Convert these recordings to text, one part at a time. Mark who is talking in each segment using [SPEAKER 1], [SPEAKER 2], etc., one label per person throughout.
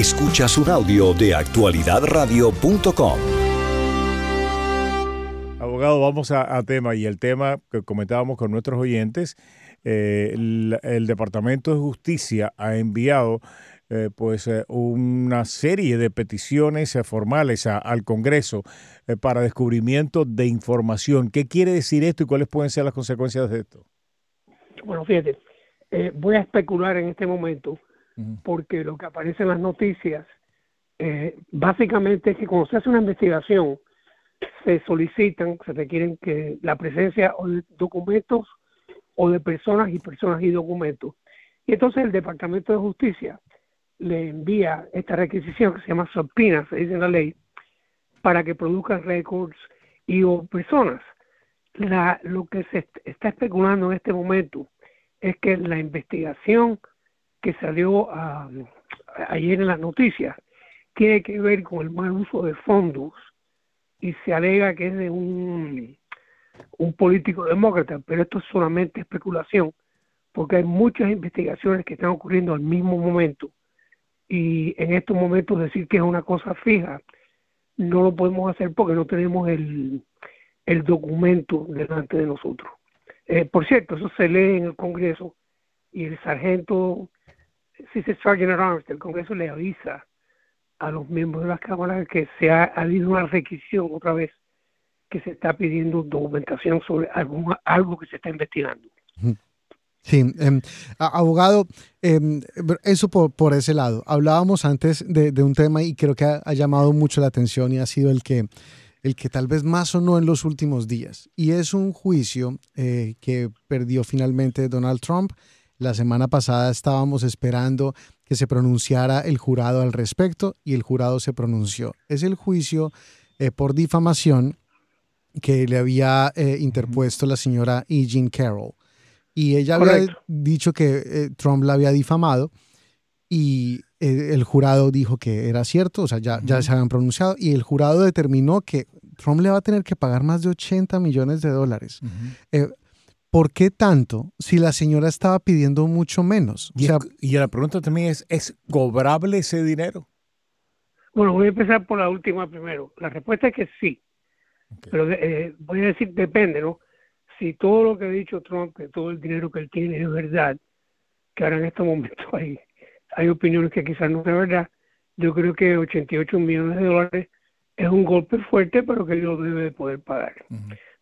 [SPEAKER 1] Escuchas un audio de actualidadradio.com.
[SPEAKER 2] Abogado, vamos a, tema y el tema que comentábamos con nuestros oyentes, eh, el, Departamento de Justicia ha enviado eh, pues eh, una serie de peticiones formales al Congreso para descubrimiento de información. ¿Qué quiere decir esto y cuáles pueden ser las consecuencias de esto?
[SPEAKER 3] Bueno, fíjate, voy a especular en este momento porque lo que aparece en las noticias eh, básicamente es que cuando se hace una investigación se solicitan, se requieren que la presencia de documentos o de personas y personas y documentos. Y entonces el Departamento de Justicia le envía esta requisición que se llama subpoena, se dice en la ley, para que produzcan récords y o personas. La, lo que se está especulando en este momento es que la investigación que salió ayer en las noticias tiene que ver con el mal uso de fondos y se alega que es de un, un político demócrata, pero esto es solamente especulación, porque hay muchas investigaciones que están ocurriendo al mismo momento y en estos momentos decir que es una cosa fija no lo podemos hacer porque no tenemos el, el documento delante de nosotros. Eh, por cierto, eso se lee en el Congreso y el sargento si se Sergeant Arms el Congreso le avisa a los miembros de las cámaras que se ha, habido una requisición otra vez que se está pidiendo documentación sobre algún, algo que se está investigando.
[SPEAKER 4] Sí, em, abogado, em, eso por, por, ese lado. Hablábamos antes de, de un tema y creo que ha, llamado mucho la atención y ha sido el que, el que tal vez más sonó en los últimos días. Y es un juicio eh, que perdió finalmente Donald Trump la semana pasada estábamos esperando que se pronunciara el jurado al respecto y el jurado se pronunció. Es el juicio eh, por difamación que le había eh, interpuesto la señora E. Jean Carroll. Y ella había dicho que eh, Trump la había difamado y el jurado dijo que era cierto, o sea, ya, ya se habían pronunciado y el jurado determinó que Trump le va a tener que pagar más de 80 millones de dólares. ¿Por qué tanto si la señora estaba pidiendo mucho menos?
[SPEAKER 2] y, la pregunta también es, ¿es cobrable ese dinero?
[SPEAKER 3] Bueno, voy a empezar por la última primero. La respuesta es que sí. Pero eh, voy a decir, depende, ¿no? Si todo lo que ha dicho Trump, que todo el dinero que él tiene es verdad, que ahora en este momento hay, hay opiniones que quizás no es verdad, yo creo que 88 millones de dólares es un golpe fuerte, pero que él lo debe poder pagar.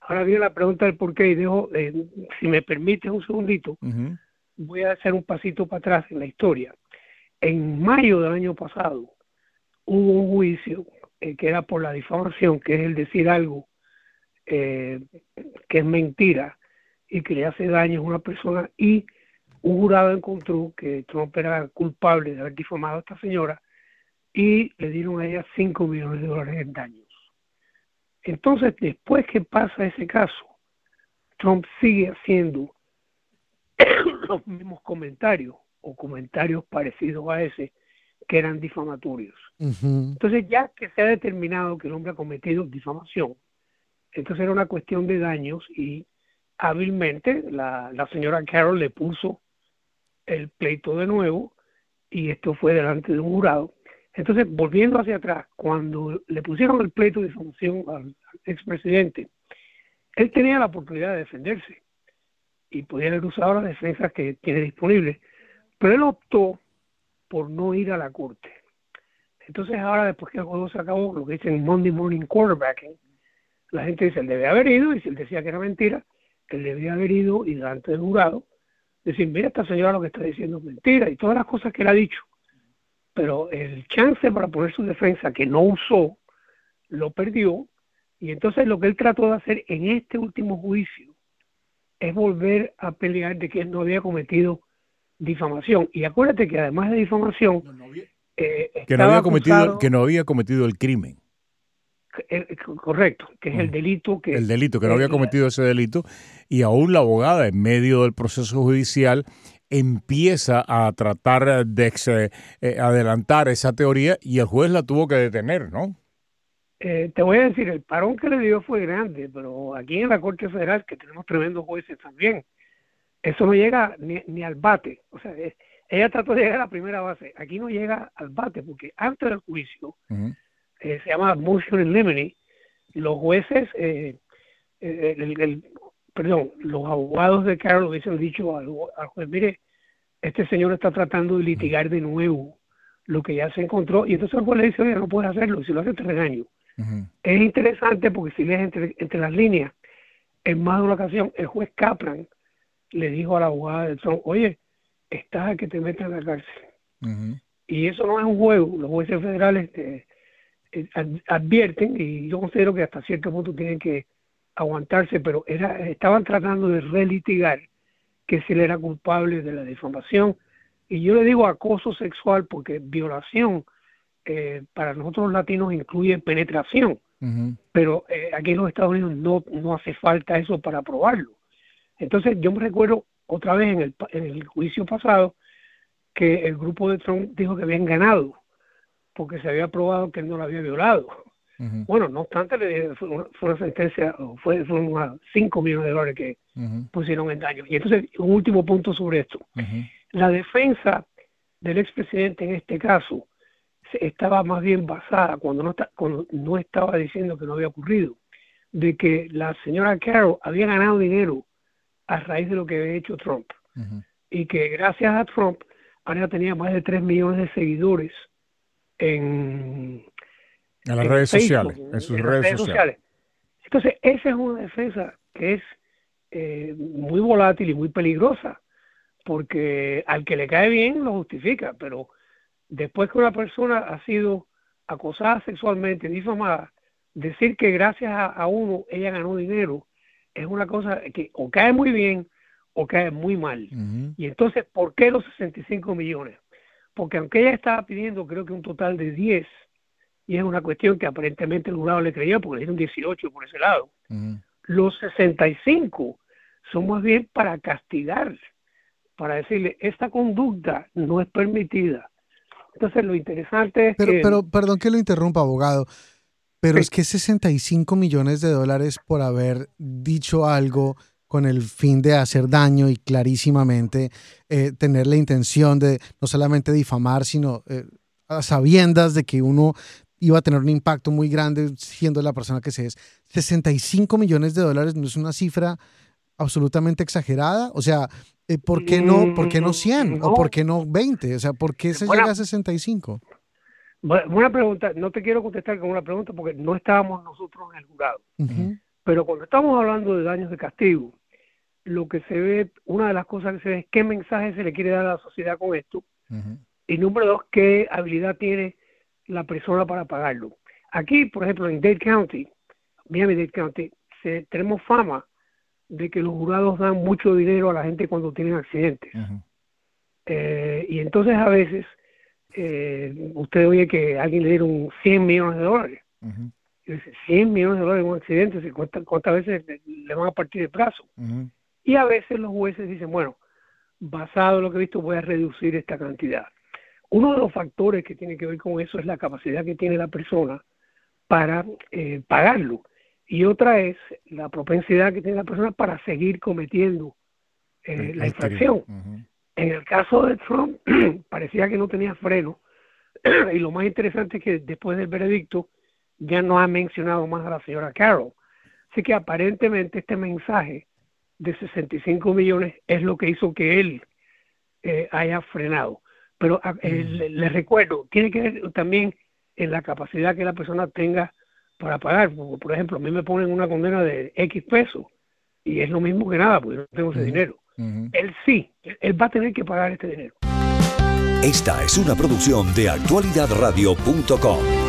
[SPEAKER 3] Ahora viene la pregunta del por qué y dejo, eh, si me permite un segundito, voy a hacer un pasito para atrás en la historia. En mayo del año pasado hubo un juicio eh, que era por la difamación, que es el decir algo eh, que es mentira y que le hace daño a una persona y un jurado encontró que Trump era culpable de haber difamado a esta señora y le dieron a ella 5 millones de dólares en daño. Entonces, después que pasa ese caso, Trump sigue haciendo los mismos comentarios o comentarios parecidos a ese que eran difamatorios. Entonces, ya que se ha determinado que el hombre ha cometido difamación, entonces era una cuestión de daños y hábilmente la, la señora Carroll le puso el pleito de nuevo y esto fue delante de un jurado entonces, volviendo hacia atrás, cuando le pusieron el pleito de difamación al expresidente, él tenía la oportunidad de defenderse y podía haber usado las defensas que tiene disponibles, pero él optó por no ir a la corte. Entonces ahora, después que el juego se acabó, lo que dicen Monday Morning Quarterbacking, la gente dice, él debe haber ido, y si él decía que era mentira, él debía haber ido y delante del jurado, decir, mira, esta señora lo que está diciendo es mentira, y todas las cosas que él ha dicho pero el chance para poner su defensa que no usó, lo perdió, y entonces lo que él trató de hacer en este último juicio es volver a pelear de que él no había cometido difamación. Y acuérdate que además de difamación,
[SPEAKER 2] eh, que, no había cometido, que no había cometido el crimen.
[SPEAKER 3] Eh, correcto, que es el delito que...
[SPEAKER 2] El delito, que no había cometido ese delito. Y aún la abogada, en medio del proceso judicial, empieza a tratar de eh, adelantar esa teoría y el juez la tuvo que detener, ¿no?
[SPEAKER 3] Eh, te voy a decir, el parón que le dio fue grande, pero aquí en la Corte Federal, que tenemos tremendos jueces también, eso no llega ni, al bate. O sea, ella trató de llegar a la primera base. Aquí no llega al bate porque antes del juicio, eh, se llama motion in limine, los jueces, eh, eh, el, perdón, los abogados de Carol hubiesen dicho al, juez, mire, este señor está tratando de litigar de nuevo lo que ya se encontró, y entonces el juez le dice, oye, no puede hacerlo, si lo hace te regaño. Es interesante porque si lees entre, entre las líneas, en más de una ocasión, el juez Kaplan le dijo a la abogada de Trump, oye, estás a que te metan en la cárcel. Y eso no es un juego. Los jueces federales eh, advierten, y yo considero que hasta cierto punto tienen que aguantarse, pero era, estaban tratando de relitigar que si él era culpable de la difamación. Y yo le digo acoso sexual porque violación eh, para nosotros los latinos incluye penetración, pero eh, aquí en los Estados Unidos no, no hace falta eso para probarlo. Entonces yo me recuerdo otra vez en el, en el juicio pasado que el grupo de Trump dijo que habían ganado porque se había probado que él no lo había violado. Bueno, no obstante, fue una, fue una sentencia, fue, fue 5 millones de dólares que pusieron en daño. Y entonces, un último punto sobre esto. La defensa del expresidente en este caso estaba más bien basada, cuando no, está, cuando no estaba diciendo que no había ocurrido, de que la señora Carroll había ganado dinero a raíz de lo que había hecho Trump. Y que gracias a Trump ahora tenía más de 3 millones de seguidores en,
[SPEAKER 2] en las redes sociales, en sus redes, sociales.
[SPEAKER 3] Entonces, esa es una defensa que es eh, muy volátil y muy peligrosa, porque al que le cae bien lo justifica, pero después que una persona ha sido acosada sexualmente, difamada, decir que gracias a uno ella ganó dinero, es una cosa que o cae muy bien o cae muy mal. Y entonces, ¿por qué los 65 millones? Porque aunque ella estaba pidiendo creo que un total de 10, y es una cuestión que aparentemente el jurado le creía porque le dieron 18 por ese lado, los 65 son más bien para castigar, para decirle, esta conducta no es permitida. Entonces, lo interesante es
[SPEAKER 4] pero,
[SPEAKER 3] que...
[SPEAKER 4] Pero, perdón que lo interrumpa, abogado. Pero es que 65 millones de dólares por haber dicho algo con el fin de hacer daño y clarísimamente eh, tener la intención de no solamente difamar, sino eh, a sabiendas de que uno iba a tener un impacto muy grande siendo la persona que se es. 65 millones de dólares no es una cifra absolutamente exagerada. O sea, eh, ¿por, qué no, ¿por qué no 100 o por qué no 20? O sea, ¿por qué se llega a 65?
[SPEAKER 3] Buena pregunta, no te quiero contestar con una pregunta porque no estábamos nosotros en el jurado. Pero cuando estamos hablando de daños de castigo, lo que se ve, una de las cosas que se ve es qué mensaje se le quiere dar a la sociedad con esto. Y número dos, qué habilidad tiene la persona para pagarlo. Aquí, por ejemplo, en Dade County, Miami-Dade County, se, tenemos fama de que los jurados dan mucho dinero a la gente cuando tienen accidentes. Eh, y entonces a veces eh, usted oye que alguien le dieron 100 millones de dólares. y dice, 100 millones de dólares en un accidente, ¿cuántas, veces le, van a partir el brazo? Y a veces los jueces dicen, bueno, basado en lo que he visto, voy a reducir esta cantidad. Uno de los factores que tiene que ver con eso es la capacidad que tiene la persona para eh, pagarlo. Y otra es la propensidad que tiene la persona para seguir cometiendo eh, la infracción. En el caso de Trump, parecía que no tenía freno. y lo más interesante es que después del veredicto ya no ha mencionado más a la señora Carroll. Así que aparentemente este mensaje de 65 millones es lo que hizo que él eh, haya frenado. Pero ah, eh, mm. le, recuerdo, tiene que ver también en la capacidad que la persona tenga para pagar. Por, ejemplo, a mí me ponen una condena de X pesos y es lo mismo que nada, porque yo no tengo ese dinero. Él sí, él va a tener que pagar este dinero.
[SPEAKER 1] Esta es una producción de actualidadradio.com.